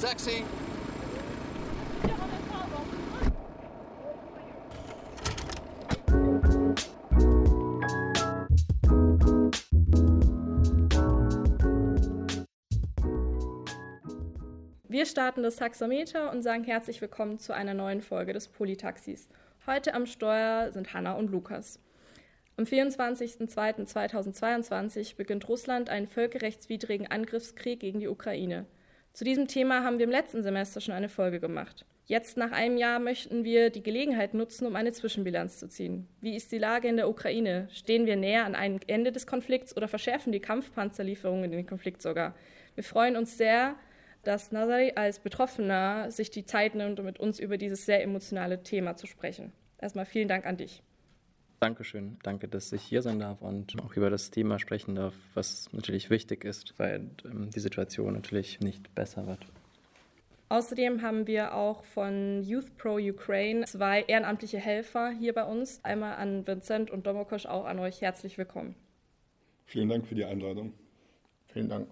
Taxi! Wir starten das Taxameter und sagen herzlich willkommen zu einer neuen Folge des Politaxis. Heute am Steuer sind Hanna und Lukas. Am 24.02.2022 beginnt Russland einen völkerrechtswidrigen Angriffskrieg gegen die Ukraine. Zu diesem Thema haben wir im letzten Semester schon eine Folge gemacht. Jetzt nach einem Jahr möchten wir die Gelegenheit nutzen, um eine Zwischenbilanz zu ziehen. Wie ist die Lage in der Ukraine? Stehen wir näher an einem Ende des Konflikts oder verschärfen die Kampfpanzerlieferungen den Konflikt sogar? Wir freuen uns sehr, dass Nazari als Betroffener sich die Zeit nimmt, um mit uns über dieses sehr emotionale Thema zu sprechen. Erstmal vielen Dank an dich. Dankeschön. Danke, dass ich hier sein darf und auch über das Thema sprechen darf, was natürlich wichtig ist, weil ähm, die Situation natürlich nicht besser wird. Außerdem haben wir auch von Youth Pro Ukraine zwei ehrenamtliche Helfer hier bei uns. Einmal an Vincent und Domokosch, auch an euch herzlich willkommen. Vielen Dank für die Einladung. Vielen Dank.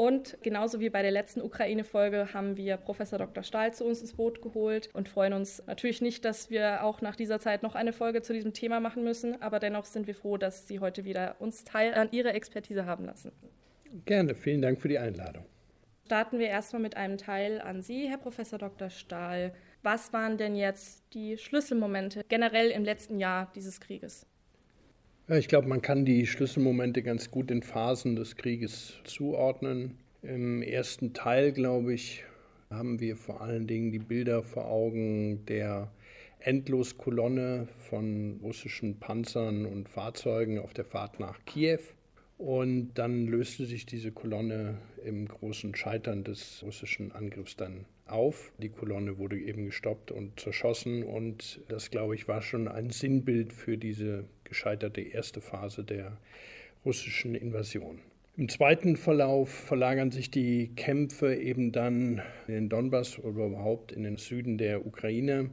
Und genauso wie bei der letzten Ukraine-Folge haben wir Professor Dr. Stahl zu uns ins Boot geholt und freuen uns natürlich nicht, dass wir auch nach dieser Zeit noch eine Folge zu diesem Thema machen müssen, aber dennoch sind wir froh, dass Sie heute wieder uns Teil an Ihrer Expertise haben lassen. Gerne, vielen Dank für die Einladung. Starten wir erstmal mit einem Teil an Sie, Herr Professor Dr. Stahl. Was waren denn jetzt die Schlüsselmomente generell im letzten Jahr dieses Krieges? Ja, ich glaube, man kann die Schlüsselmomente ganz gut in Phasen des Krieges zuordnen. Im ersten Teil, glaube ich, haben wir vor allen Dingen die Bilder vor Augen der Endloskolonne von russischen Panzern und Fahrzeugen auf der Fahrt nach Kiew. Und dann löste sich diese Kolonne im großen Scheitern des russischen Angriffs dann auf. Die Kolonne wurde eben gestoppt und zerschossen und das, glaube ich, war schon ein Sinnbild für diese gescheiterte erste Phase der russischen Invasion. Im zweiten Verlauf verlagern sich die Kämpfe eben dann in den Donbass oder überhaupt in den Süden der Ukraine.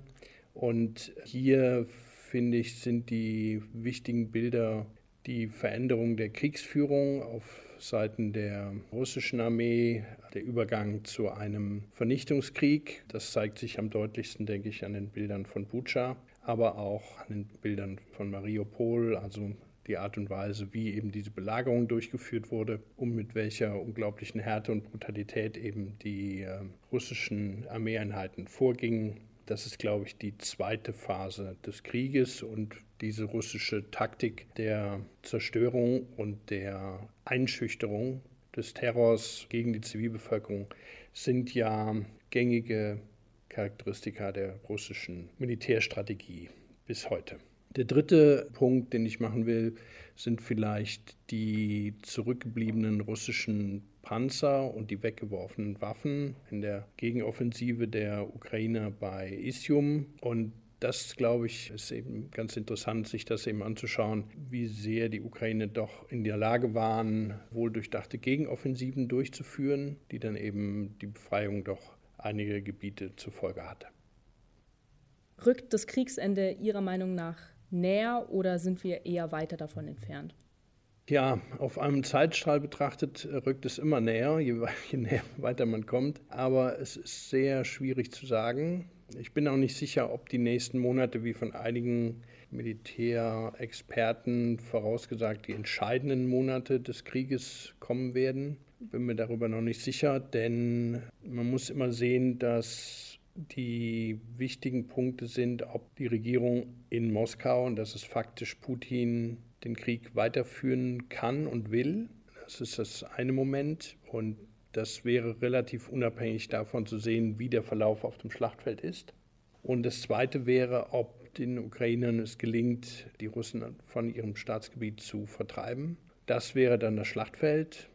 Und hier, finde ich, sind die wichtigen Bilder die Veränderung der Kriegsführung auf Seiten der russischen Armee, der Übergang zu einem Vernichtungskrieg. Das zeigt sich am deutlichsten, denke ich, an den Bildern von Bucha, aber auch an den Bildern von Mariupol, also die Art und Weise, wie eben diese Belagerung durchgeführt wurde und mit welcher unglaublichen Härte und Brutalität eben die äh, russischen Armeeeinheiten vorgingen. Das ist, glaube ich, die zweite Phase des Krieges und diese russische Taktik der Zerstörung und der Einschüchterung des Terrors gegen die Zivilbevölkerung sind ja gängige Charakteristika der russischen Militärstrategie bis heute. Der dritte Punkt, den ich machen will, sind vielleicht die zurückgebliebenen russischen Panzer und die weggeworfenen Waffen in der Gegenoffensive der Ukrainer bei Isium. Und das, glaube ich, ist eben ganz interessant, sich das eben anzuschauen, wie sehr die Ukraine doch in der Lage waren, wohldurchdachte Gegenoffensiven durchzuführen, die dann eben die Befreiung doch einiger Gebiete zur Folge hatte. Rückt das Kriegsende Ihrer Meinung nach näher oder sind wir eher weiter davon entfernt? Ja, auf einem Zeitstrahl betrachtet rückt es immer näher, je, je näher weiter man kommt. Aber es ist sehr schwierig zu sagen. Ich bin auch nicht sicher, ob die nächsten Monate, wie von einigen Militärexperten vorausgesagt, die entscheidenden Monate des Krieges kommen werden. Bin mir darüber noch nicht sicher, denn man muss immer sehen, dass die wichtigen Punkte sind, ob die Regierung in Moskau, und das ist faktisch Putin, den Krieg weiterführen kann und will. Das ist das eine Moment. Und das wäre relativ unabhängig davon zu sehen, wie der Verlauf auf dem Schlachtfeld ist. Und das Zweite wäre, ob den Ukrainern es gelingt, die Russen von ihrem Staatsgebiet zu vertreiben. Das wäre dann das Schlachtfeld.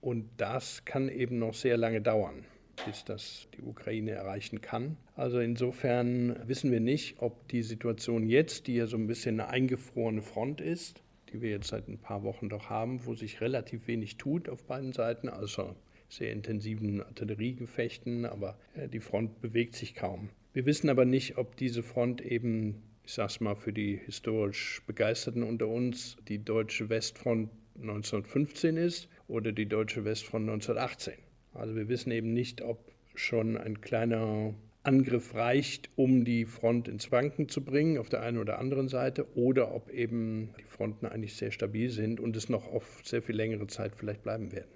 Und das kann eben noch sehr lange dauern, bis das die Ukraine erreichen kann. Also insofern wissen wir nicht, ob die Situation jetzt, die ja so ein bisschen eine eingefrorene Front ist, die wir jetzt seit ein paar Wochen doch haben, wo sich relativ wenig tut auf beiden Seiten, also sehr intensiven Artilleriegefechten, aber äh, die Front bewegt sich kaum. Wir wissen aber nicht, ob diese Front eben, ich sag's mal für die historisch Begeisterten unter uns, die deutsche Westfront 1915 ist oder die deutsche Westfront 1918. Also wir wissen eben nicht, ob schon ein kleiner Angriff reicht, um die Front ins Wanken zu bringen auf der einen oder anderen Seite oder ob eben die Fronten eigentlich sehr stabil sind und es noch auf sehr viel längere Zeit vielleicht bleiben werden.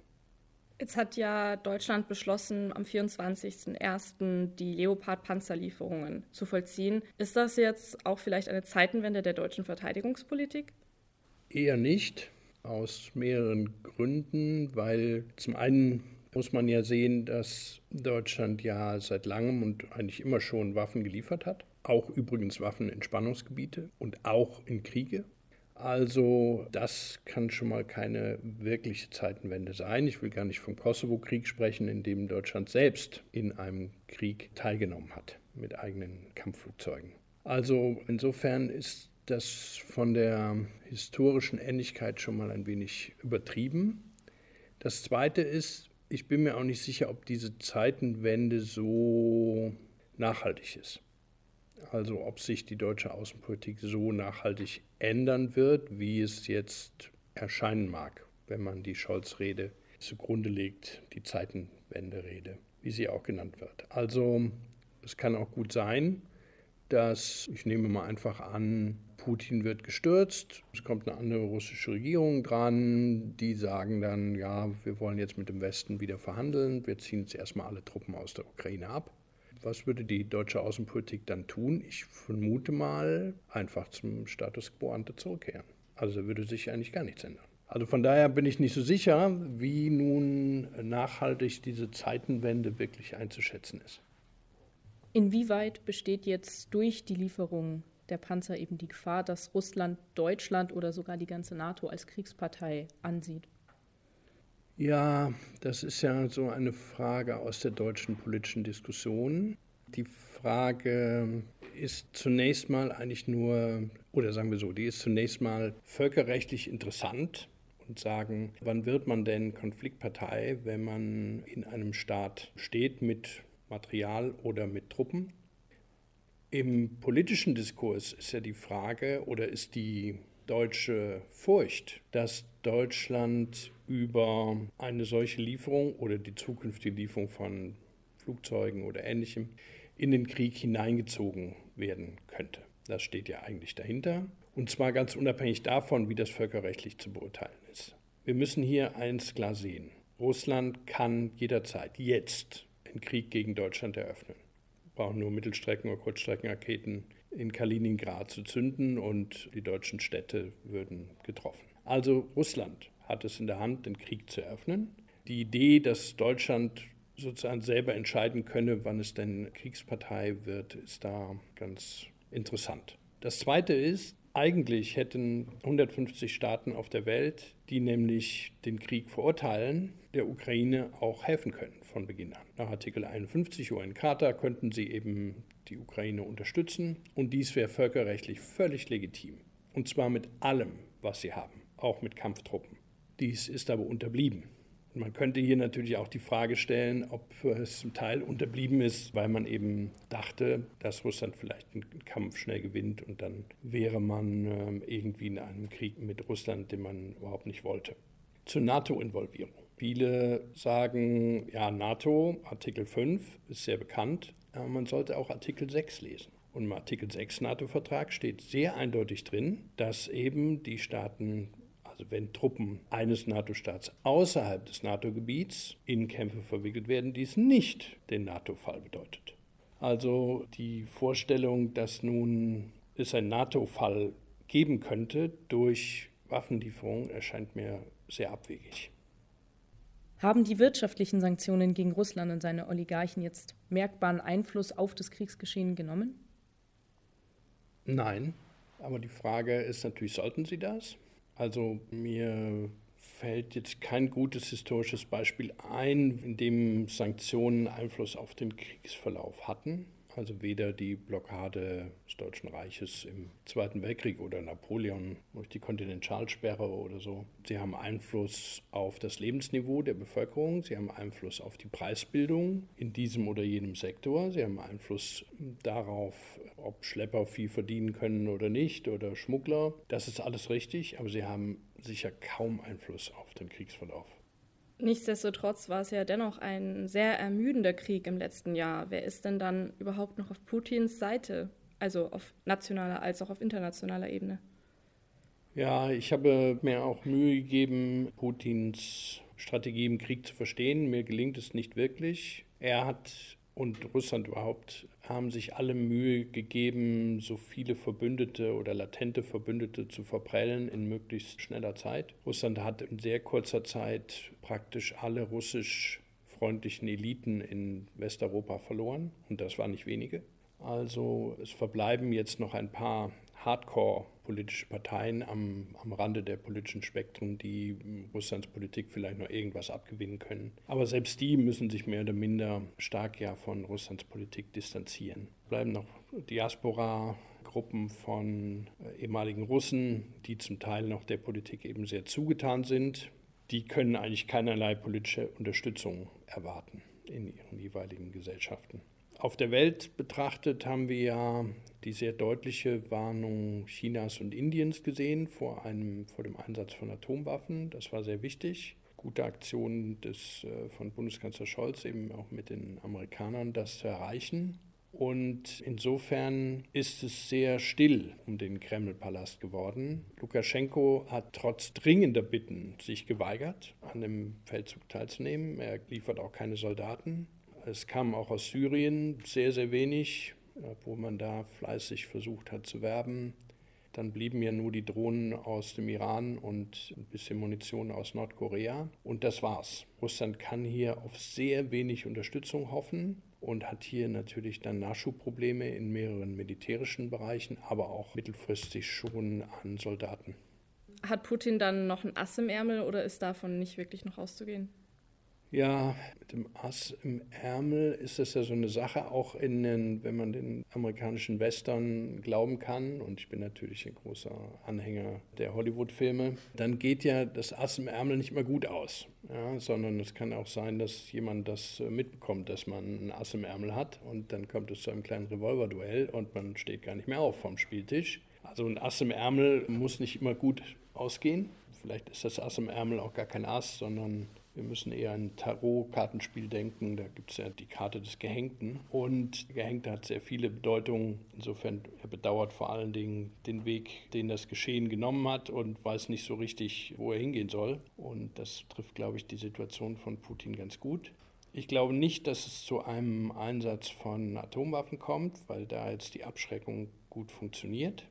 Jetzt hat ja Deutschland beschlossen, am 24.01. die Leopard-Panzerlieferungen zu vollziehen. Ist das jetzt auch vielleicht eine Zeitenwende der deutschen Verteidigungspolitik? Eher nicht, aus mehreren Gründen, weil zum einen muss man ja sehen, dass Deutschland ja seit langem und eigentlich immer schon Waffen geliefert hat. Auch übrigens Waffen in Spannungsgebiete und auch in Kriege. Also das kann schon mal keine wirkliche Zeitenwende sein. Ich will gar nicht vom Kosovo-Krieg sprechen, in dem Deutschland selbst in einem Krieg teilgenommen hat mit eigenen Kampfflugzeugen. Also insofern ist das von der historischen Ähnlichkeit schon mal ein wenig übertrieben. Das Zweite ist, ich bin mir auch nicht sicher, ob diese Zeitenwende so nachhaltig ist. Also ob sich die deutsche Außenpolitik so nachhaltig ändern wird, wie es jetzt erscheinen mag, wenn man die Scholz-Rede zugrunde legt, die Zeitenwende-Rede, wie sie auch genannt wird. Also es kann auch gut sein, dass, ich nehme mal einfach an, Putin wird gestürzt, es kommt eine andere russische Regierung dran, die sagen dann, ja, wir wollen jetzt mit dem Westen wieder verhandeln, wir ziehen jetzt erstmal alle Truppen aus der Ukraine ab. Was würde die deutsche Außenpolitik dann tun? Ich vermute mal, einfach zum Status quo ante zurückkehren. Also würde sich eigentlich gar nichts ändern. Also von daher bin ich nicht so sicher, wie nun nachhaltig diese Zeitenwende wirklich einzuschätzen ist. Inwieweit besteht jetzt durch die Lieferung der Panzer eben die Gefahr, dass Russland Deutschland oder sogar die ganze NATO als Kriegspartei ansieht? Ja, das ist ja so eine Frage aus der deutschen politischen Diskussion. Die Frage ist zunächst mal eigentlich nur, oder sagen wir so, die ist zunächst mal völkerrechtlich interessant und sagen, wann wird man denn Konfliktpartei, wenn man in einem Staat steht mit Material oder mit Truppen? Im politischen Diskurs ist ja die Frage oder ist die deutsche Furcht, dass Deutschland über eine solche Lieferung oder die zukünftige Lieferung von Flugzeugen oder ähnlichem in den Krieg hineingezogen werden könnte. Das steht ja eigentlich dahinter. Und zwar ganz unabhängig davon, wie das völkerrechtlich zu beurteilen ist. Wir müssen hier eins klar sehen. Russland kann jederzeit jetzt einen Krieg gegen Deutschland eröffnen. Brauchen nur Mittelstrecken- oder Kurzstreckenraketen in Kaliningrad zu zünden und die deutschen Städte würden getroffen. Also Russland hat es in der Hand, den Krieg zu eröffnen. Die Idee, dass Deutschland sozusagen selber entscheiden könne, wann es denn Kriegspartei wird, ist da ganz interessant. Das Zweite ist, eigentlich hätten 150 Staaten auf der Welt, die nämlich den Krieg verurteilen, der Ukraine auch helfen können von Beginn an. Nach Artikel 51 UN-Charta könnten sie eben die Ukraine unterstützen und dies wäre völkerrechtlich völlig legitim. Und zwar mit allem, was sie haben, auch mit Kampftruppen. Dies ist aber unterblieben. Man könnte hier natürlich auch die Frage stellen, ob es zum Teil unterblieben ist, weil man eben dachte, dass Russland vielleicht einen Kampf schnell gewinnt und dann wäre man ähm, irgendwie in einem Krieg mit Russland, den man überhaupt nicht wollte. Zur NATO-Involvierung. Viele sagen, ja, NATO, Artikel 5 ist sehr bekannt, aber man sollte auch Artikel 6 lesen. Und im Artikel 6 NATO-Vertrag steht sehr eindeutig drin, dass eben die Staaten also wenn Truppen eines NATO-Staats außerhalb des NATO-Gebiets in Kämpfe verwickelt werden, dies nicht den NATO-Fall bedeutet. Also die Vorstellung, dass nun es einen NATO-Fall geben könnte durch Waffenlieferungen, erscheint mir sehr abwegig. Haben die wirtschaftlichen Sanktionen gegen Russland und seine Oligarchen jetzt merkbaren Einfluss auf das Kriegsgeschehen genommen? Nein, aber die Frage ist natürlich, sollten sie das? Also mir fällt jetzt kein gutes historisches Beispiel ein, in dem Sanktionen Einfluss auf den Kriegsverlauf hatten. Also weder die Blockade des Deutschen Reiches im Zweiten Weltkrieg oder Napoleon durch die Kontinentalsperre oder so. Sie haben Einfluss auf das Lebensniveau der Bevölkerung, sie haben Einfluss auf die Preisbildung in diesem oder jenem Sektor, sie haben Einfluss darauf, ob Schlepper viel verdienen können oder nicht oder Schmuggler. Das ist alles richtig, aber sie haben sicher kaum Einfluss auf den Kriegsverlauf. Nichtsdestotrotz war es ja dennoch ein sehr ermüdender Krieg im letzten Jahr. Wer ist denn dann überhaupt noch auf Putins Seite? Also auf nationaler als auch auf internationaler Ebene? Ja, ich habe mir auch Mühe gegeben, Putins Strategie im Krieg zu verstehen. Mir gelingt es nicht wirklich. Er hat und Russland überhaupt haben sich alle Mühe gegeben, so viele Verbündete oder latente Verbündete zu verprellen in möglichst schneller Zeit. Russland hat in sehr kurzer Zeit praktisch alle russisch freundlichen Eliten in Westeuropa verloren und das waren nicht wenige. Also es verbleiben jetzt noch ein paar Hardcore politische Parteien am, am Rande der politischen Spektrum, die Russlands Politik vielleicht noch irgendwas abgewinnen können. Aber selbst die müssen sich mehr oder minder stark ja von Russlands Politik distanzieren. Bleiben noch Diaspora, Gruppen von äh, ehemaligen Russen, die zum Teil noch der Politik eben sehr zugetan sind. Die können eigentlich keinerlei politische Unterstützung erwarten in ihren jeweiligen Gesellschaften. Auf der Welt betrachtet haben wir ja die sehr deutliche Warnung Chinas und Indiens gesehen vor, einem, vor dem Einsatz von Atomwaffen. Das war sehr wichtig. Gute Aktion des, äh, von Bundeskanzler Scholz, eben auch mit den Amerikanern, das zu erreichen. Und insofern ist es sehr still um den Kremlpalast geworden. Lukaschenko hat trotz dringender Bitten sich geweigert, an dem Feldzug teilzunehmen. Er liefert auch keine Soldaten. Es kam auch aus Syrien sehr, sehr wenig, obwohl man da fleißig versucht hat zu werben. Dann blieben ja nur die Drohnen aus dem Iran und ein bisschen Munition aus Nordkorea. Und das war's. Russland kann hier auf sehr wenig Unterstützung hoffen und hat hier natürlich dann Nachschubprobleme in mehreren militärischen Bereichen, aber auch mittelfristig schon an Soldaten. Hat Putin dann noch ein Ass im Ärmel oder ist davon nicht wirklich noch auszugehen? Ja, mit dem Ass im Ärmel ist das ja so eine Sache, auch in den, wenn man den amerikanischen Western glauben kann, und ich bin natürlich ein großer Anhänger der Hollywood-Filme, dann geht ja das Ass im Ärmel nicht mehr gut aus, ja, sondern es kann auch sein, dass jemand das mitbekommt, dass man ein Ass im Ärmel hat und dann kommt es zu einem kleinen Revolverduell und man steht gar nicht mehr auf vom Spieltisch. Also ein Ass im Ärmel muss nicht immer gut ausgehen. Vielleicht ist das Ass im Ärmel auch gar kein Ass, sondern wir müssen eher an Tarot-Kartenspiel denken. Da gibt es ja die Karte des Gehängten. Und Gehängte hat sehr viele Bedeutungen. Insofern, er bedauert vor allen Dingen den Weg, den das Geschehen genommen hat und weiß nicht so richtig, wo er hingehen soll. Und das trifft, glaube ich, die Situation von Putin ganz gut. Ich glaube nicht, dass es zu einem Einsatz von Atomwaffen kommt, weil da jetzt die Abschreckung gut funktioniert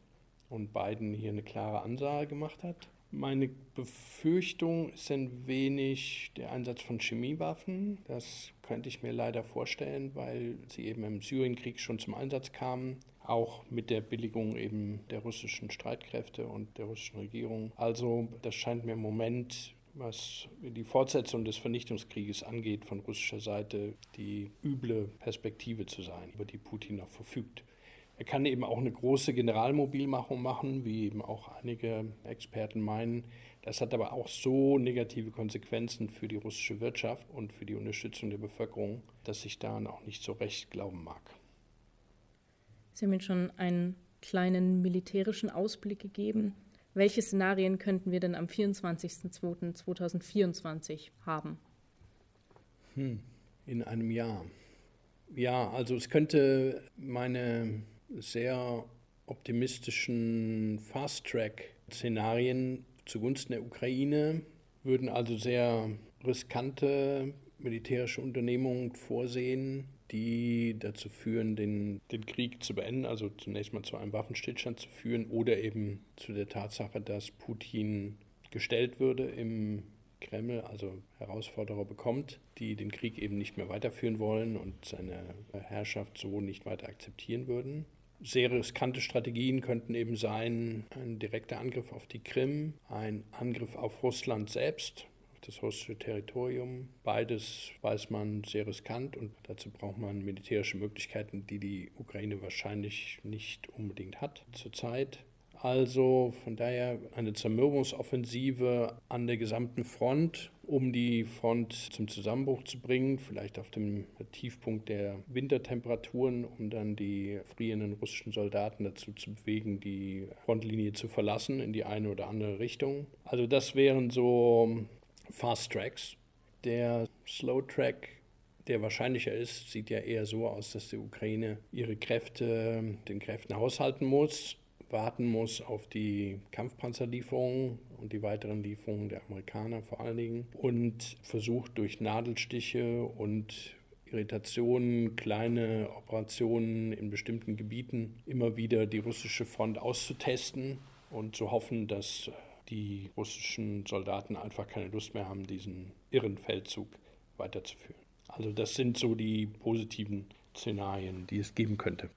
und Biden hier eine klare Ansage gemacht hat. Meine Befürchtung ist ein wenig der Einsatz von Chemiewaffen. Das könnte ich mir leider vorstellen, weil sie eben im Syrienkrieg schon zum Einsatz kamen, auch mit der Billigung eben der russischen Streitkräfte und der russischen Regierung. Also das scheint mir im Moment was die Fortsetzung des Vernichtungskrieges angeht, von russischer Seite die üble Perspektive zu sein, über die Putin noch verfügt. Er kann eben auch eine große Generalmobilmachung machen, wie eben auch einige Experten meinen. Das hat aber auch so negative Konsequenzen für die russische Wirtschaft und für die Unterstützung der Bevölkerung, dass ich daran auch nicht so recht glauben mag. Sie haben jetzt schon einen kleinen militärischen Ausblick gegeben. Welche Szenarien könnten wir denn am 24.02.2024 haben? Hm, in einem Jahr. Ja, also es könnte meine sehr optimistischen Fast-Track-Szenarien zugunsten der Ukraine würden also sehr riskante militärische Unternehmungen vorsehen, die dazu führen, den, den Krieg zu beenden, also zunächst mal zu einem Waffenstillstand zu führen oder eben zu der Tatsache, dass Putin gestellt würde im Kreml, also Herausforderer bekommt, die den Krieg eben nicht mehr weiterführen wollen und seine Herrschaft so nicht weiter akzeptieren würden. Sehr riskante Strategien könnten eben sein ein direkter Angriff auf die Krim, ein Angriff auf Russland selbst, auf das russische Territorium. Beides weiß man sehr riskant und dazu braucht man militärische Möglichkeiten, die die Ukraine wahrscheinlich nicht unbedingt hat zurzeit. Also von daher eine Zermürbungsoffensive an der gesamten Front, um die Front zum Zusammenbruch zu bringen, vielleicht auf dem Tiefpunkt der Wintertemperaturen, um dann die frierenden russischen Soldaten dazu zu bewegen, die Frontlinie zu verlassen in die eine oder andere Richtung. Also das wären so Fast Tracks. Der Slow Track, der wahrscheinlicher ist, sieht ja eher so aus, dass die Ukraine ihre Kräfte, den Kräften haushalten muss, warten muss auf die Kampfpanzerlieferungen und die weiteren Lieferungen der Amerikaner vor allen Dingen und versucht durch Nadelstiche und Irritationen, kleine Operationen in bestimmten Gebieten immer wieder die russische Front auszutesten und zu hoffen, dass die russischen Soldaten einfach keine Lust mehr haben, diesen irren Feldzug weiterzuführen. Also das sind so die positiven Szenarien, die es geben könnte.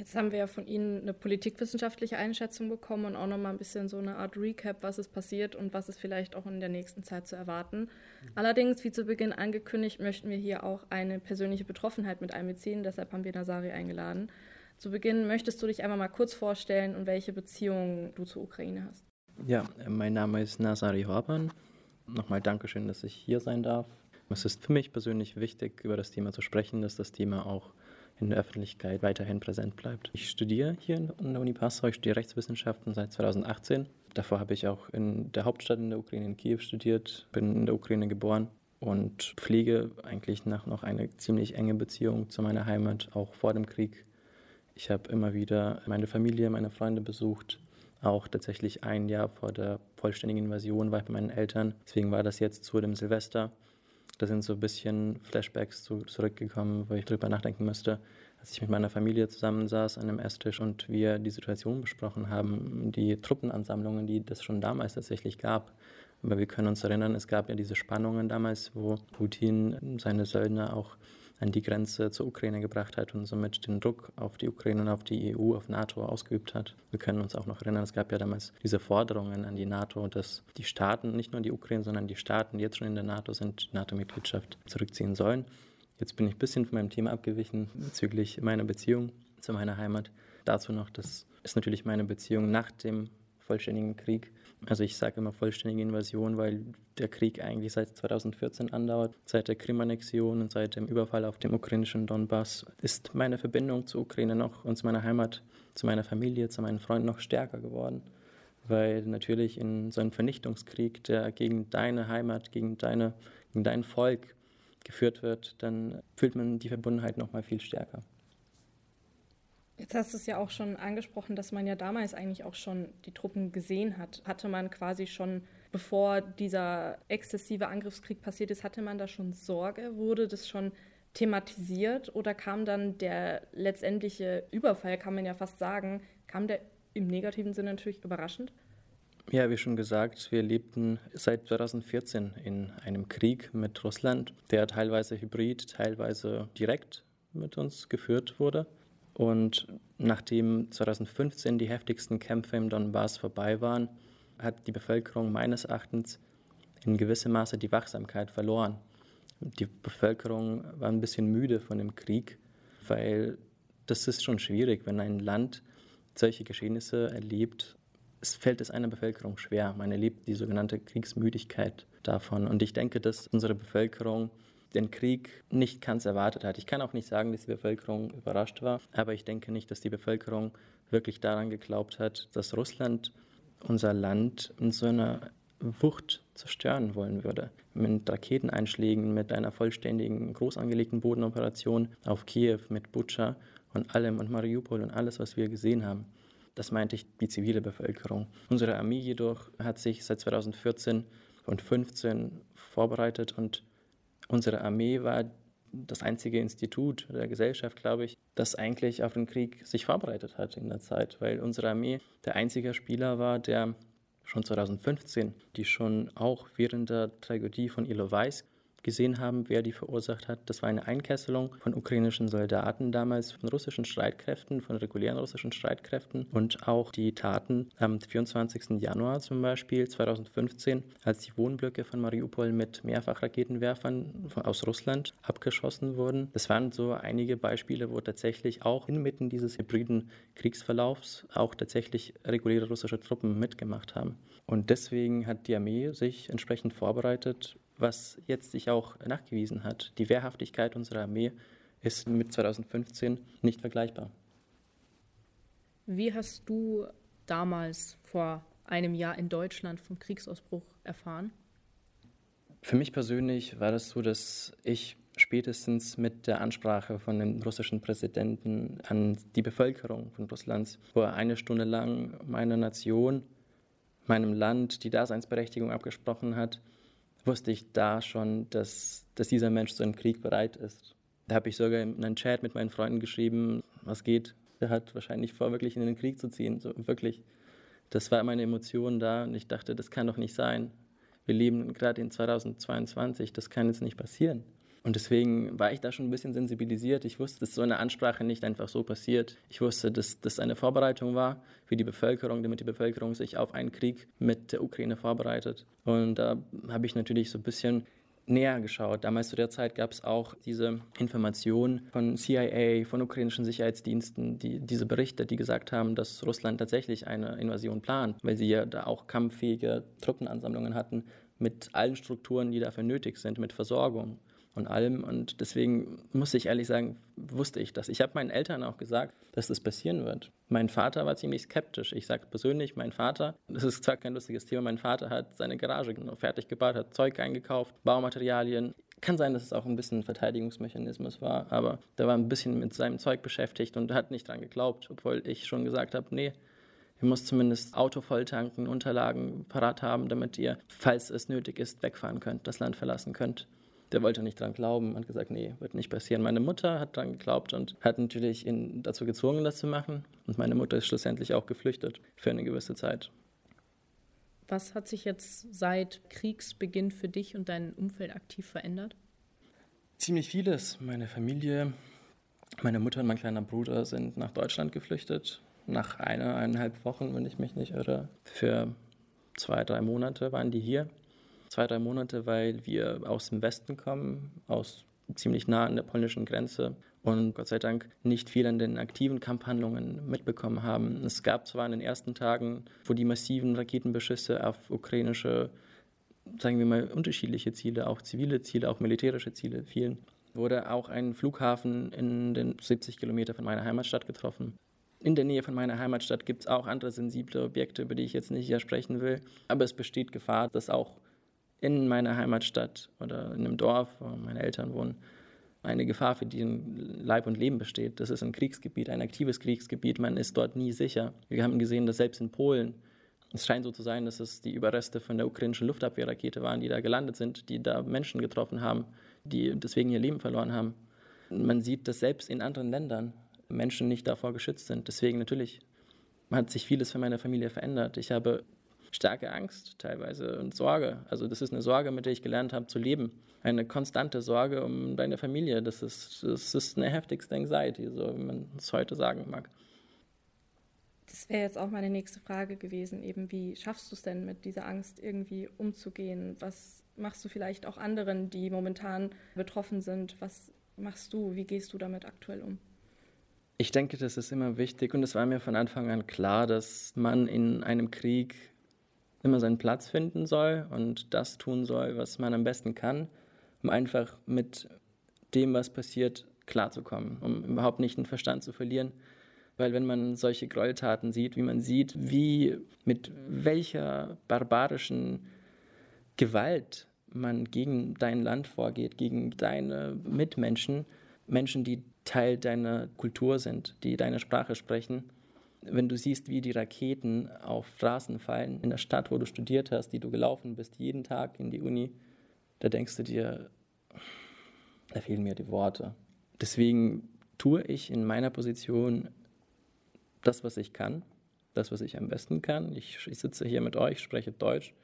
Jetzt haben wir ja von Ihnen eine politikwissenschaftliche Einschätzung bekommen und auch nochmal ein bisschen so eine Art Recap, was ist passiert und was ist vielleicht auch in der nächsten Zeit zu erwarten. Allerdings, wie zu Beginn angekündigt, möchten wir hier auch eine persönliche Betroffenheit mit einbeziehen. Deshalb haben wir Nasari eingeladen. Zu Beginn möchtest du dich einmal mal kurz vorstellen und welche Beziehungen du zur Ukraine hast. Ja, mein Name ist Nasari Horban. Nochmal Dankeschön, dass ich hier sein darf. Es ist für mich persönlich wichtig, über das Thema zu sprechen, dass das Thema auch in der Öffentlichkeit weiterhin präsent bleibt. Ich studiere hier in der Uni Passau, ich studiere Rechtswissenschaften seit 2018. Davor habe ich auch in der Hauptstadt in der Ukraine, in Kiew, studiert, bin in der Ukraine geboren und pflege eigentlich nach noch eine ziemlich enge Beziehung zu meiner Heimat, auch vor dem Krieg. Ich habe immer wieder meine Familie, meine Freunde besucht, auch tatsächlich ein Jahr vor der vollständigen Invasion war ich bei meinen Eltern. Deswegen war das jetzt zu dem Silvester. Da sind so ein bisschen Flashbacks zu, zurückgekommen, wo ich drüber nachdenken müsste, als ich mit meiner Familie zusammensaß an einem Esstisch und wir die Situation besprochen haben, die Truppenansammlungen, die das schon damals tatsächlich gab. Aber wir können uns erinnern, es gab ja diese Spannungen damals, wo Putin seine Söldner auch an die Grenze zur Ukraine gebracht hat und somit den Druck auf die Ukraine und auf die EU, auf NATO ausgeübt hat. Wir können uns auch noch erinnern, es gab ja damals diese Forderungen an die NATO, dass die Staaten, nicht nur die Ukraine, sondern die Staaten, die jetzt schon in der NATO sind, NATO-Mitgliedschaft zurückziehen sollen. Jetzt bin ich ein bisschen von meinem Thema abgewichen bezüglich meiner Beziehung zu meiner Heimat. Dazu noch, das ist natürlich meine Beziehung nach dem vollständigen Krieg also ich sage immer vollständige Invasion, weil der Krieg eigentlich seit 2014 andauert. Seit der Krim-Annexion und seit dem Überfall auf dem ukrainischen Donbass ist meine Verbindung zur Ukraine noch und zu meiner Heimat, zu meiner Familie, zu meinen Freunden noch stärker geworden. Weil natürlich in so einem Vernichtungskrieg, der gegen deine Heimat, gegen, deine, gegen dein Volk geführt wird, dann fühlt man die Verbundenheit noch mal viel stärker. Jetzt hast du es ja auch schon angesprochen, dass man ja damals eigentlich auch schon die Truppen gesehen hat. Hatte man quasi schon, bevor dieser exzessive Angriffskrieg passiert ist, hatte man da schon Sorge? Wurde das schon thematisiert oder kam dann der letztendliche Überfall, kann man ja fast sagen, kam der im negativen Sinne natürlich überraschend? Ja, wie schon gesagt, wir lebten seit 2014 in einem Krieg mit Russland, der teilweise hybrid, teilweise direkt mit uns geführt wurde. Und nachdem 2015 die heftigsten Kämpfe im Donbass vorbei waren, hat die Bevölkerung meines Erachtens in gewissem Maße die Wachsamkeit verloren. Die Bevölkerung war ein bisschen müde von dem Krieg, weil das ist schon schwierig, wenn ein Land solche Geschehnisse erlebt. Es fällt es einer Bevölkerung schwer. Man erlebt die sogenannte Kriegsmüdigkeit davon. Und ich denke, dass unsere Bevölkerung den Krieg nicht ganz erwartet hat. Ich kann auch nicht sagen, dass die Bevölkerung überrascht war, aber ich denke nicht, dass die Bevölkerung wirklich daran geglaubt hat, dass Russland unser Land in so einer Wucht zerstören wollen würde. Mit Raketeneinschlägen, mit einer vollständigen, groß angelegten Bodenoperation auf Kiew, mit Butscha und allem und Mariupol und alles, was wir gesehen haben. Das meinte ich die zivile Bevölkerung. Unsere Armee jedoch hat sich seit 2014 und 2015 vorbereitet und Unsere Armee war das einzige Institut der Gesellschaft, glaube ich, das eigentlich auf den Krieg sich vorbereitet hat in der Zeit, weil unsere Armee der einzige Spieler war, der schon 2015, die schon auch während der Tragödie von Ilovaisk gesehen haben, wer die verursacht hat. Das war eine Einkesselung von ukrainischen Soldaten damals, von russischen Streitkräften, von regulären russischen Streitkräften und auch die Taten am 24. Januar zum Beispiel 2015, als die Wohnblöcke von Mariupol mit Mehrfachraketenwerfern aus Russland abgeschossen wurden. Das waren so einige Beispiele, wo tatsächlich auch inmitten dieses hybriden Kriegsverlaufs auch tatsächlich reguläre russische Truppen mitgemacht haben. Und deswegen hat die Armee sich entsprechend vorbereitet, was jetzt sich auch nachgewiesen hat. Die Wehrhaftigkeit unserer Armee ist mit 2015 nicht vergleichbar. Wie hast du damals vor einem Jahr in Deutschland vom Kriegsausbruch erfahren? Für mich persönlich war das so, dass ich spätestens mit der Ansprache von dem russischen Präsidenten an die Bevölkerung von Russlands, wo er eine Stunde lang meiner Nation, meinem Land die Daseinsberechtigung abgesprochen hat, wusste ich da schon, dass, dass dieser Mensch zu einem Krieg bereit ist. Da habe ich sogar in einen Chat mit meinen Freunden geschrieben, was geht. Der hat wahrscheinlich vor, wirklich in den Krieg zu ziehen. So, wirklich. Das war meine Emotion da und ich dachte, das kann doch nicht sein. Wir leben gerade in 2022, das kann jetzt nicht passieren. Und deswegen war ich da schon ein bisschen sensibilisiert. Ich wusste, dass so eine Ansprache nicht einfach so passiert. Ich wusste, dass das eine Vorbereitung war für die Bevölkerung, damit die Bevölkerung sich auf einen Krieg mit der Ukraine vorbereitet. Und da habe ich natürlich so ein bisschen näher geschaut. Damals zu der Zeit gab es auch diese Informationen von CIA, von ukrainischen Sicherheitsdiensten, die, diese Berichte, die gesagt haben, dass Russland tatsächlich eine Invasion plant, weil sie ja da auch kampffähige Truppenansammlungen hatten mit allen Strukturen, die dafür nötig sind, mit Versorgung und allem. Und deswegen muss ich ehrlich sagen, wusste ich das. Ich habe meinen Eltern auch gesagt, dass das passieren wird. Mein Vater war ziemlich skeptisch. Ich sage persönlich, mein Vater, das ist zwar kein lustiges Thema, mein Vater hat seine Garage fertig gebaut, hat Zeug eingekauft, Baumaterialien. Kann sein, dass es auch ein bisschen ein Verteidigungsmechanismus war, aber der war ein bisschen mit seinem Zeug beschäftigt und hat nicht dran geglaubt, obwohl ich schon gesagt habe, nee, Ihr müsst zumindest Auto volltanken, Unterlagen parat haben, damit ihr, falls es nötig ist, wegfahren könnt, das Land verlassen könnt der wollte nicht dran glauben, hat gesagt, nee, wird nicht passieren. Meine Mutter hat dran geglaubt und hat natürlich ihn dazu gezwungen, das zu machen. Und meine Mutter ist schlussendlich auch geflüchtet für eine gewisse Zeit. Was hat sich jetzt seit Kriegsbeginn für dich und dein Umfeld aktiv verändert? Ziemlich vieles. Meine Familie, meine Mutter und mein kleiner Bruder sind nach Deutschland geflüchtet. Nach einer, eineinhalb Wochen, wenn ich mich nicht irre. Für zwei, drei Monate waren die hier zwei, drei Monate, weil wir aus dem Westen kommen, aus ziemlich nah an der polnischen Grenze und Gott sei Dank nicht viel an den aktiven Kampfhandlungen mitbekommen haben. Es gab zwar in den ersten Tagen, wo die massiven Raketenbeschüsse auf ukrainische, sagen wir mal, unterschiedliche Ziele, auch zivile Ziele, auch militärische Ziele fielen, wurde auch ein Flughafen in den 70 Kilometer von meiner Heimatstadt getroffen. In der Nähe von meiner Heimatstadt gibt es auch andere sensible Objekte, über die ich jetzt nicht hier sprechen will. Aber es besteht Gefahr, dass auch in meiner Heimatstadt oder in einem Dorf, wo meine Eltern wohnen, eine Gefahr für den Leib und Leben besteht. Das ist ein Kriegsgebiet, ein aktives Kriegsgebiet. Man ist dort nie sicher. Wir haben gesehen, dass selbst in Polen, es scheint so zu sein, dass es die Überreste von der ukrainischen Luftabwehrrakete waren, die da gelandet sind, die da Menschen getroffen haben, die deswegen ihr Leben verloren haben. Man sieht, dass selbst in anderen Ländern Menschen nicht davor geschützt sind. Deswegen natürlich hat sich vieles für meine Familie verändert. Ich habe starke Angst teilweise und Sorge. Also das ist eine Sorge, mit der ich gelernt habe zu leben. Eine konstante Sorge um deine Familie. Das ist, das ist eine heftigste Anxiety, so wie man es heute sagen mag. Das wäre jetzt auch meine nächste Frage gewesen, eben wie schaffst du es denn mit dieser Angst irgendwie umzugehen? Was machst du vielleicht auch anderen, die momentan betroffen sind? Was machst du? Wie gehst du damit aktuell um? Ich denke, das ist immer wichtig und es war mir von Anfang an klar, dass man in einem Krieg immer seinen Platz finden soll und das tun soll, was man am besten kann, um einfach mit dem, was passiert, klarzukommen, um überhaupt nicht den Verstand zu verlieren. Weil wenn man solche Gräueltaten sieht, wie man sieht, wie mit welcher barbarischen Gewalt man gegen dein Land vorgeht, gegen deine Mitmenschen, Menschen, die Teil deiner Kultur sind, die deine Sprache sprechen, wenn du siehst, wie die Raketen auf Straßen fallen, in der Stadt, wo du studiert hast, die du gelaufen bist, jeden Tag in die Uni, da denkst du dir, da fehlen mir die Worte. Deswegen tue ich in meiner Position das, was ich kann, das, was ich am besten kann. Ich, ich sitze hier mit euch, spreche Deutsch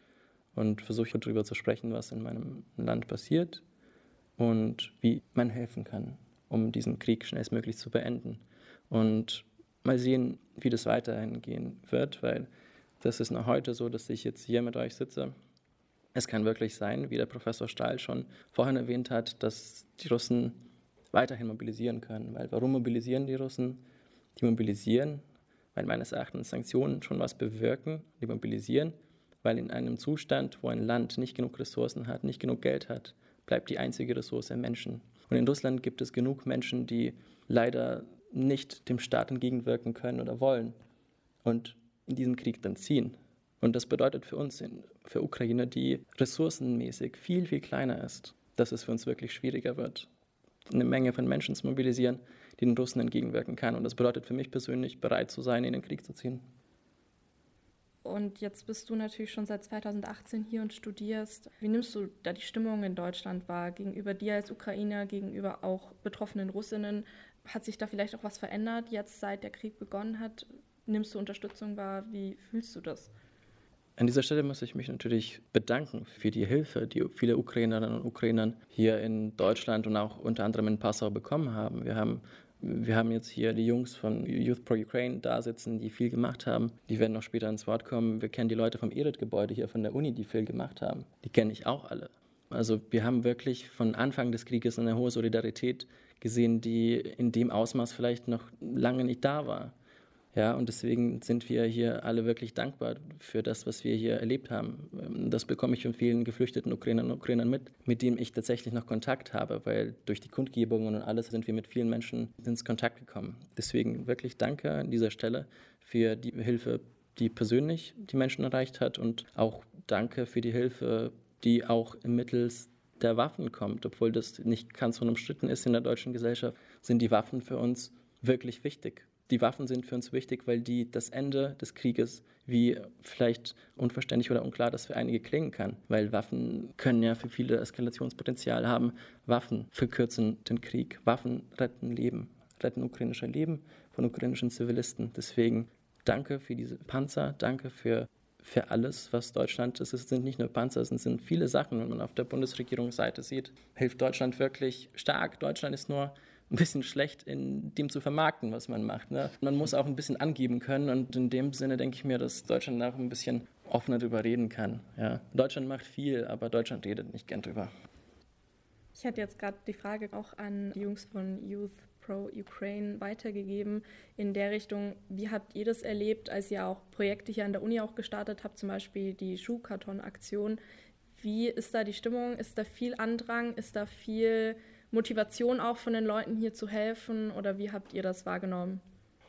und versuche darüber zu sprechen, was in meinem Land passiert und wie man helfen kann, um diesen Krieg schnellstmöglich zu beenden. Und mal sehen, wie das weiterhin gehen wird, weil das ist noch heute so, dass ich jetzt hier mit euch sitze. Es kann wirklich sein, wie der Professor Stahl schon vorhin erwähnt hat, dass die Russen weiterhin mobilisieren können. Weil warum mobilisieren die Russen? Die mobilisieren, weil meines Erachtens Sanktionen schon was bewirken. Die mobilisieren, weil in einem Zustand, wo ein Land nicht genug Ressourcen hat, nicht genug Geld hat, bleibt die einzige Ressource Menschen. Und in Russland gibt es genug Menschen, die leider nicht dem Staat entgegenwirken können oder wollen und in diesen Krieg dann ziehen. Und das bedeutet für uns, für Ukraine, die ressourcenmäßig viel, viel kleiner ist, dass es für uns wirklich schwieriger wird, eine Menge von Menschen zu mobilisieren, die den Russen entgegenwirken kann. Und das bedeutet für mich persönlich, bereit zu sein, in den Krieg zu ziehen. Und jetzt bist du natürlich schon seit 2018 hier und studierst. Wie nimmst du da die Stimmung in Deutschland wahr, gegenüber dir als Ukrainer, gegenüber auch betroffenen Russinnen? Hat sich da vielleicht auch was verändert, jetzt seit der Krieg begonnen hat? Nimmst du Unterstützung wahr? Wie fühlst du das? An dieser Stelle muss ich mich natürlich bedanken für die Hilfe, die viele Ukrainerinnen und Ukrainer hier in Deutschland und auch unter anderem in Passau bekommen haben. Wir haben wir haben jetzt hier die Jungs von Youth Pro Ukraine da sitzen, die viel gemacht haben. Die werden noch später ins Wort kommen. Wir kennen die Leute vom ERIT-Gebäude hier von der Uni, die viel gemacht haben. Die kenne ich auch alle. Also wir haben wirklich von Anfang des Krieges eine hohe Solidarität gesehen, die in dem Ausmaß vielleicht noch lange nicht da war. Ja, und deswegen sind wir hier alle wirklich dankbar für das, was wir hier erlebt haben. Ähm, das bekomme ich von vielen geflüchteten Ukrainerinnen und Ukrainern mit, mit denen ich tatsächlich noch Kontakt habe, weil durch die Kundgebungen und alles sind wir mit vielen Menschen ins Kontakt gekommen. Deswegen wirklich danke an dieser Stelle für die Hilfe, die persönlich die Menschen erreicht hat und auch danke für die Hilfe, die auch mittels der Waffen kommt, obwohl das nicht ganz unumstritten ist in der deutschen Gesellschaft, sind die Waffen für uns wirklich wichtig die Waffen sind für uns wichtig, weil die das Ende des Krieges, wie vielleicht unverständlich oder unklar das für einige klingen kann, weil Waffen können ja für viele Eskalationspotenzial haben. Waffen verkürzen den Krieg, Waffen retten Leben, retten ukrainische Leben von ukrainischen Zivilisten. Deswegen danke für diese Panzer, danke für für alles, was Deutschland ist. Es sind nicht nur Panzer, es sind viele Sachen. Wenn man auf der Bundesregierungsseite sieht, hilft Deutschland wirklich stark. Deutschland ist nur ein bisschen schlecht in dem zu vermarkten, was man macht. Ne? Man muss auch ein bisschen angeben können und in dem Sinne denke ich mir, dass Deutschland auch ein bisschen offener darüber reden kann. Ja? Deutschland macht viel, aber Deutschland redet nicht gern drüber. Ich hatte jetzt gerade die Frage auch an die Jungs von Youth Pro Ukraine weitergegeben in der Richtung, wie habt ihr das erlebt, als ihr auch Projekte hier an der Uni auch gestartet habt, zum Beispiel die Schuhkarton-Aktion. Wie ist da die Stimmung? Ist da viel Andrang? Ist da viel Motivation auch von den Leuten hier zu helfen oder wie habt ihr das wahrgenommen?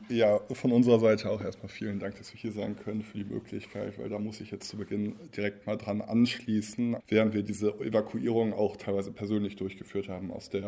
Ja, von unserer Seite auch erstmal vielen Dank, dass wir hier sein können für die Möglichkeit, weil da muss ich jetzt zu Beginn direkt mal dran anschließen, während wir diese Evakuierung auch teilweise persönlich durchgeführt haben aus der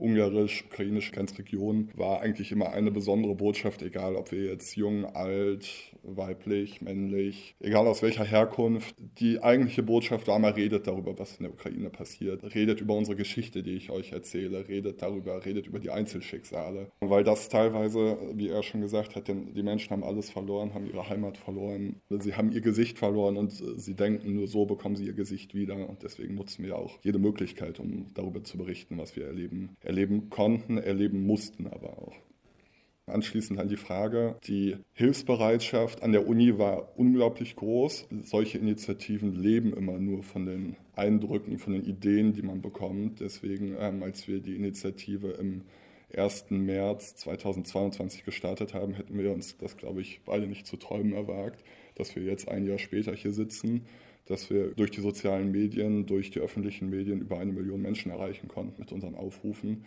ungarisch-ukrainische Grenzregion war eigentlich immer eine besondere Botschaft, egal ob wir jetzt jung, alt, weiblich, männlich, egal aus welcher Herkunft. Die eigentliche Botschaft war mal, redet darüber, was in der Ukraine passiert. Redet über unsere Geschichte, die ich euch erzähle. Redet darüber, redet über die Einzelschicksale. Weil das teilweise, wie er schon gesagt hat, die Menschen haben alles verloren, haben ihre Heimat verloren. Sie haben ihr Gesicht verloren und sie denken, nur so bekommen sie ihr Gesicht wieder. Und deswegen nutzen wir auch jede Möglichkeit, um darüber zu berichten, was wir erleben erleben konnten, erleben mussten aber auch. Anschließend an die Frage, die Hilfsbereitschaft an der Uni war unglaublich groß. Solche Initiativen leben immer nur von den Eindrücken, von den Ideen, die man bekommt. Deswegen, ähm, als wir die Initiative im 1. März 2022 gestartet haben, hätten wir uns das, glaube ich, beide nicht zu träumen erwagt, dass wir jetzt ein Jahr später hier sitzen, dass wir durch die sozialen Medien, durch die öffentlichen Medien über eine Million Menschen erreichen konnten mit unseren Aufrufen.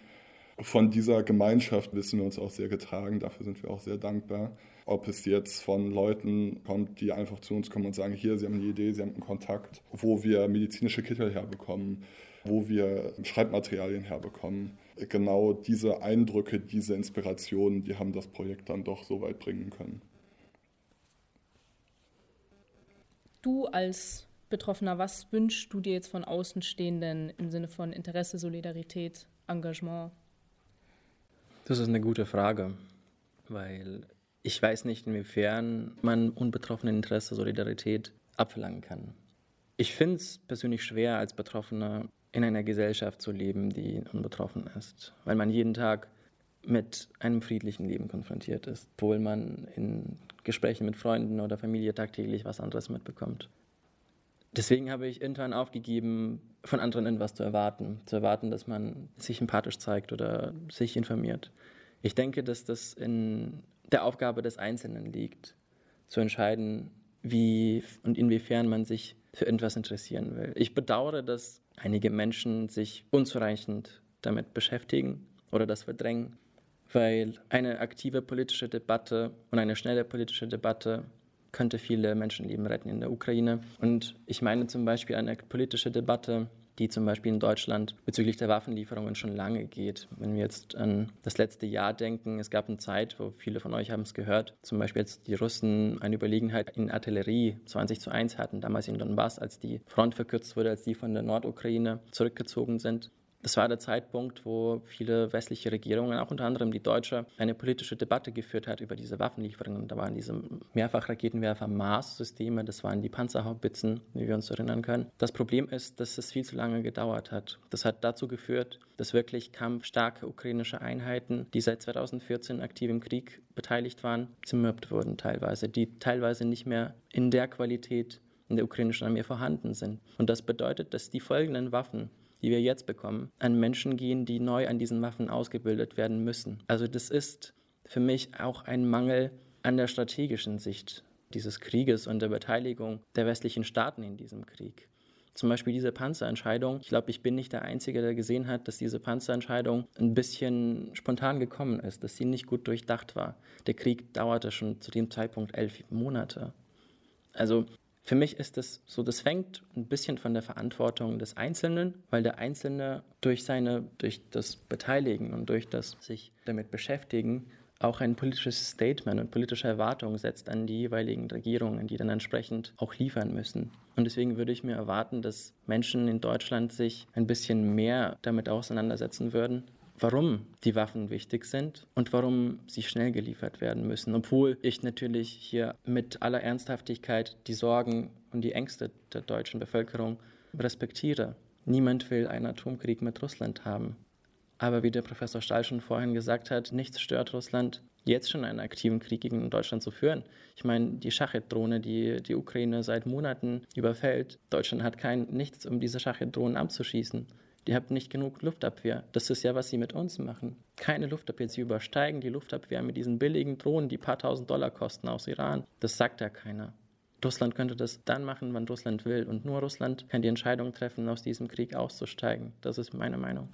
Von dieser Gemeinschaft wissen wir uns auch sehr getragen, dafür sind wir auch sehr dankbar. Ob es jetzt von Leuten kommt, die einfach zu uns kommen und sagen, hier, Sie haben eine Idee, Sie haben einen Kontakt, wo wir medizinische Kittel herbekommen, wo wir Schreibmaterialien herbekommen. Genau diese Eindrücke, diese Inspirationen, die haben das Projekt dann doch so weit bringen können. Du als Betroffener, was wünschst du dir jetzt von Außenstehenden im Sinne von Interesse, Solidarität, Engagement? Das ist eine gute Frage, weil ich weiß nicht, inwiefern man unbetroffenen Interesse, Solidarität abverlangen kann. Ich finde es persönlich schwer, als Betroffener in einer Gesellschaft zu leben, die unbetroffen ist, weil man jeden Tag mit einem friedlichen Leben konfrontiert ist, obwohl man in Gesprächen mit Freunden oder Familie tagtäglich was anderes mitbekommt. Deswegen habe ich irgendwann aufgegeben, von anderen etwas zu erwarten. Zu erwarten, dass man sich empathisch zeigt oder sich informiert. Ich denke, dass das in der Aufgabe des Einzelnen liegt, zu entscheiden, wie und inwiefern man sich für etwas interessieren will. Ich bedauere, dass einige Menschen sich unzureichend damit beschäftigen oder das verdrängen, weil eine aktive politische Debatte und eine schnelle politische Debatte könnte viele Menschenleben retten in der Ukraine. Und ich meine zum Beispiel eine politische Debatte, die zum Beispiel in Deutschland bezüglich der Waffenlieferungen schon lange geht. Wenn wir jetzt an das letzte Jahr denken, es gab eine Zeit, wo viele von euch haben es gehört, zum Beispiel als die Russen eine Überlegenheit in Artillerie 20 zu 1 hatten, damals in Donbass, als die Front verkürzt wurde, als die von der Nordukraine zurückgezogen sind. Das war der Zeitpunkt, wo viele westliche Regierungen, auch unter anderem die deutsche, eine politische Debatte geführt hat über diese Waffenlieferungen. Da waren diese Mehrfachraketenwerfer Mars-Systeme, das waren die Panzerhaubitzen, wie wir uns erinnern können. Das Problem ist, dass es viel zu lange gedauert hat. Das hat dazu geführt, dass wirklich kampfstarke ukrainische Einheiten, die seit 2014 aktiv im Krieg beteiligt waren, zermürbt wurden teilweise, die teilweise nicht mehr in der Qualität in der ukrainischen Armee vorhanden sind. Und das bedeutet, dass die folgenden Waffen die wir jetzt bekommen, an Menschen gehen, die neu an diesen Waffen ausgebildet werden müssen. Also das ist für mich auch ein Mangel an der strategischen Sicht dieses Krieges und der Beteiligung der westlichen Staaten in diesem Krieg. Zum Beispiel diese Panzerentscheidung. Ich glaube, ich bin nicht der Einzige, der gesehen hat, dass diese Panzerentscheidung ein bisschen spontan gekommen ist, dass sie nicht gut durchdacht war. Der Krieg dauerte schon zu dem Zeitpunkt elf Monate. Also für mich ist es so, das fängt ein bisschen von der Verantwortung des Einzelnen, weil der Einzelne durch seine, durch das Beteiligen und durch das sich damit beschäftigen, auch ein politisches Statement und politische Erwartungen setzt an die jeweiligen Regierungen, die dann entsprechend auch liefern müssen. Und deswegen würde ich mir erwarten, dass Menschen in Deutschland sich ein bisschen mehr damit auseinandersetzen würden, warum die Waffen wichtig sind und warum sie schnell geliefert werden müssen. Obwohl ich natürlich hier mit aller Ernsthaftigkeit die Sorgen und die Ängste der deutschen Bevölkerung respektiere. Niemand will einen Atomkrieg mit Russland haben. Aber wie der Professor Stahl schon vorhin gesagt hat, nichts stört Russland, jetzt schon einen aktiven Krieg gegen Deutschland zu führen. Ich meine, die Schachet-Drohne, die die Ukraine seit Monaten überfällt, Deutschland hat kein nichts, um diese Schachet-Drohnen abzuschießen. Die haben nicht genug Luftabwehr. Das ist ja, was sie mit uns machen. Keine Luftabwehr. Sie übersteigen die Luftabwehr mit diesen billigen Drohnen, die paar tausend Dollar kosten aus Iran. Das sagt ja keiner. Russland könnte das dann machen, wann Russland will. Und nur Russland kann die Entscheidung treffen, aus diesem Krieg auszusteigen. Das ist meine Meinung.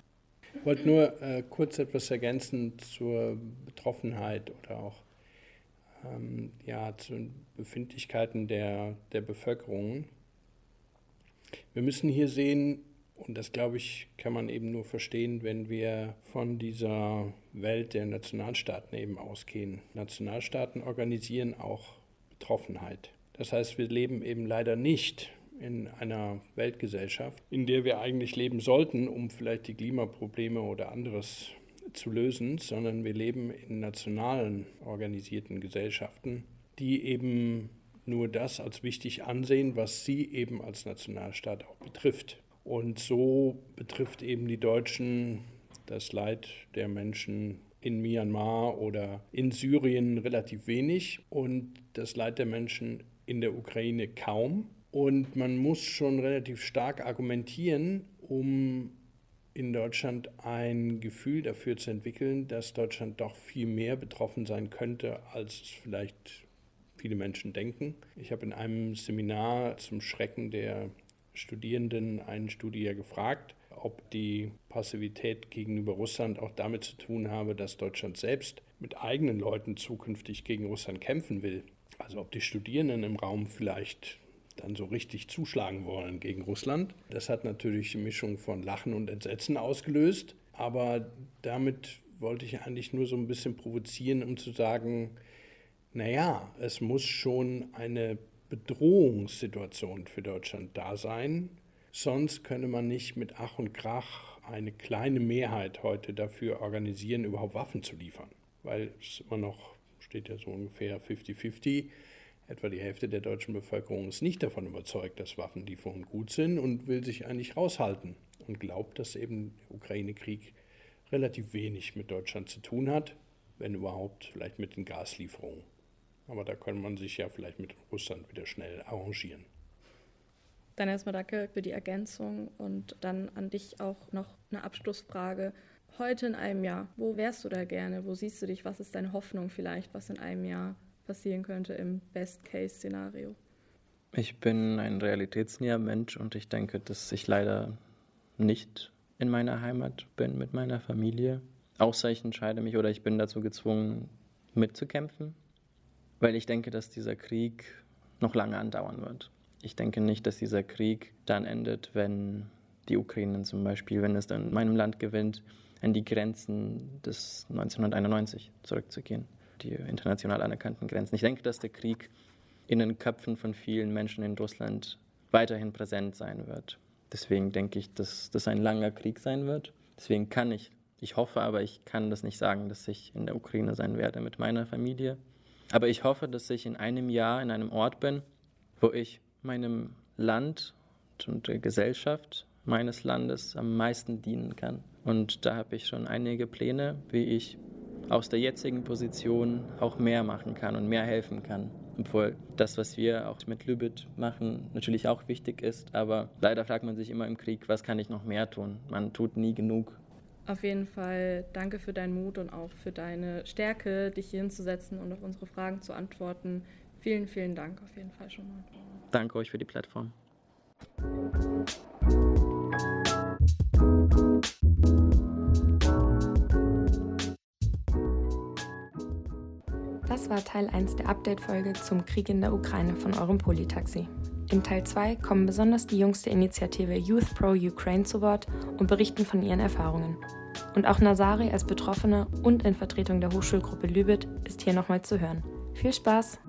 Ich wollte nur äh, kurz etwas ergänzen zur Betroffenheit oder auch ähm, ja, zu Befindlichkeiten der, der Bevölkerung. Wir müssen hier sehen, und das, glaube ich, kann man eben nur verstehen, wenn wir von dieser Welt der Nationalstaaten eben ausgehen. Nationalstaaten organisieren auch Betroffenheit. Das heißt, wir leben eben leider nicht in einer Weltgesellschaft, in der wir eigentlich leben sollten, um vielleicht die Klimaprobleme oder anderes zu lösen, sondern wir leben in nationalen organisierten Gesellschaften, die eben nur das als wichtig ansehen, was sie eben als Nationalstaat auch betrifft. Und so betrifft eben die Deutschen das Leid der Menschen in Myanmar oder in Syrien relativ wenig und das Leid der Menschen in der Ukraine kaum. Und man muss schon relativ stark argumentieren, um in Deutschland ein Gefühl dafür zu entwickeln, dass Deutschland doch viel mehr betroffen sein könnte, als es vielleicht viele Menschen denken. Ich habe in einem Seminar zum Schrecken der Studierenden einen Studier gefragt, ob die Passivität gegenüber Russland auch damit zu tun habe, dass Deutschland selbst mit eigenen Leuten zukünftig gegen Russland kämpfen will. Also ob die Studierenden im Raum vielleicht dann so richtig zuschlagen wollen gegen Russland. Das hat natürlich eine Mischung von Lachen und Entsetzen ausgelöst. Aber damit wollte ich eigentlich nur so ein bisschen provozieren, um zu sagen, naja, es muss schon eine Bedrohungssituation für Deutschland da sein. Sonst könne man nicht mit Ach und Krach eine kleine Mehrheit heute dafür organisieren, überhaupt Waffen zu liefern. Weil es immer noch steht ja so ungefähr 50-50. Etwa die Hälfte der deutschen Bevölkerung ist nicht davon überzeugt, dass Waffenlieferungen gut sind und will sich eigentlich raushalten und glaubt, dass eben der Ukraine-Krieg relativ wenig mit Deutschland zu tun hat, wenn überhaupt vielleicht mit den Gaslieferungen. Aber da kann man sich ja vielleicht mit Russland wieder schnell arrangieren. Dann erstmal danke für die Ergänzung und dann an dich auch noch eine Abschlussfrage. Heute in einem Jahr, wo wärst du da gerne? Wo siehst du dich? Was ist deine Hoffnung vielleicht, was in einem Jahr passieren könnte im Best-Case-Szenario? Ich bin ein realitätsnäher Mensch und ich denke, dass ich leider nicht in meiner Heimat bin mit meiner Familie. Außer ich entscheide mich oder ich bin dazu gezwungen, mitzukämpfen weil ich denke, dass dieser Krieg noch lange andauern wird. Ich denke nicht, dass dieser Krieg dann endet, wenn die Ukraine zum Beispiel, wenn es dann in meinem Land gewinnt, an die Grenzen des 1991 zurückzugehen, die international anerkannten Grenzen. Ich denke, dass der Krieg in den Köpfen von vielen Menschen in Russland weiterhin präsent sein wird. Deswegen denke ich, dass das ein langer Krieg sein wird. Deswegen kann ich, ich hoffe, aber ich kann das nicht sagen, dass ich in der Ukraine sein werde mit meiner Familie. Aber ich hoffe, dass ich in einem Jahr in einem Ort bin, wo ich meinem Land und der Gesellschaft meines Landes am meisten dienen kann. Und da habe ich schon einige Pläne, wie ich aus der jetzigen Position auch mehr machen kann und mehr helfen kann. Obwohl das, was wir auch mit Lübit machen, natürlich auch wichtig ist. Aber leider fragt man sich immer im Krieg, was kann ich noch mehr tun? Man tut nie genug. Auf jeden Fall danke für deinen Mut und auch für deine Stärke, dich hier hinzusetzen und auf unsere Fragen zu antworten. Vielen, vielen Dank auf jeden Fall schon mal. Danke euch für die Plattform. Das war Teil 1 der Update-Folge zum Krieg in der Ukraine von eurem Politaxi. In Teil 2 kommen besonders die Jungs der Initiative Youth Pro Ukraine zu Wort und berichten von ihren Erfahrungen. Und auch Nazari als Betroffene und in Vertretung der Hochschulgruppe Lübit ist hier nochmal zu hören. Viel Spaß!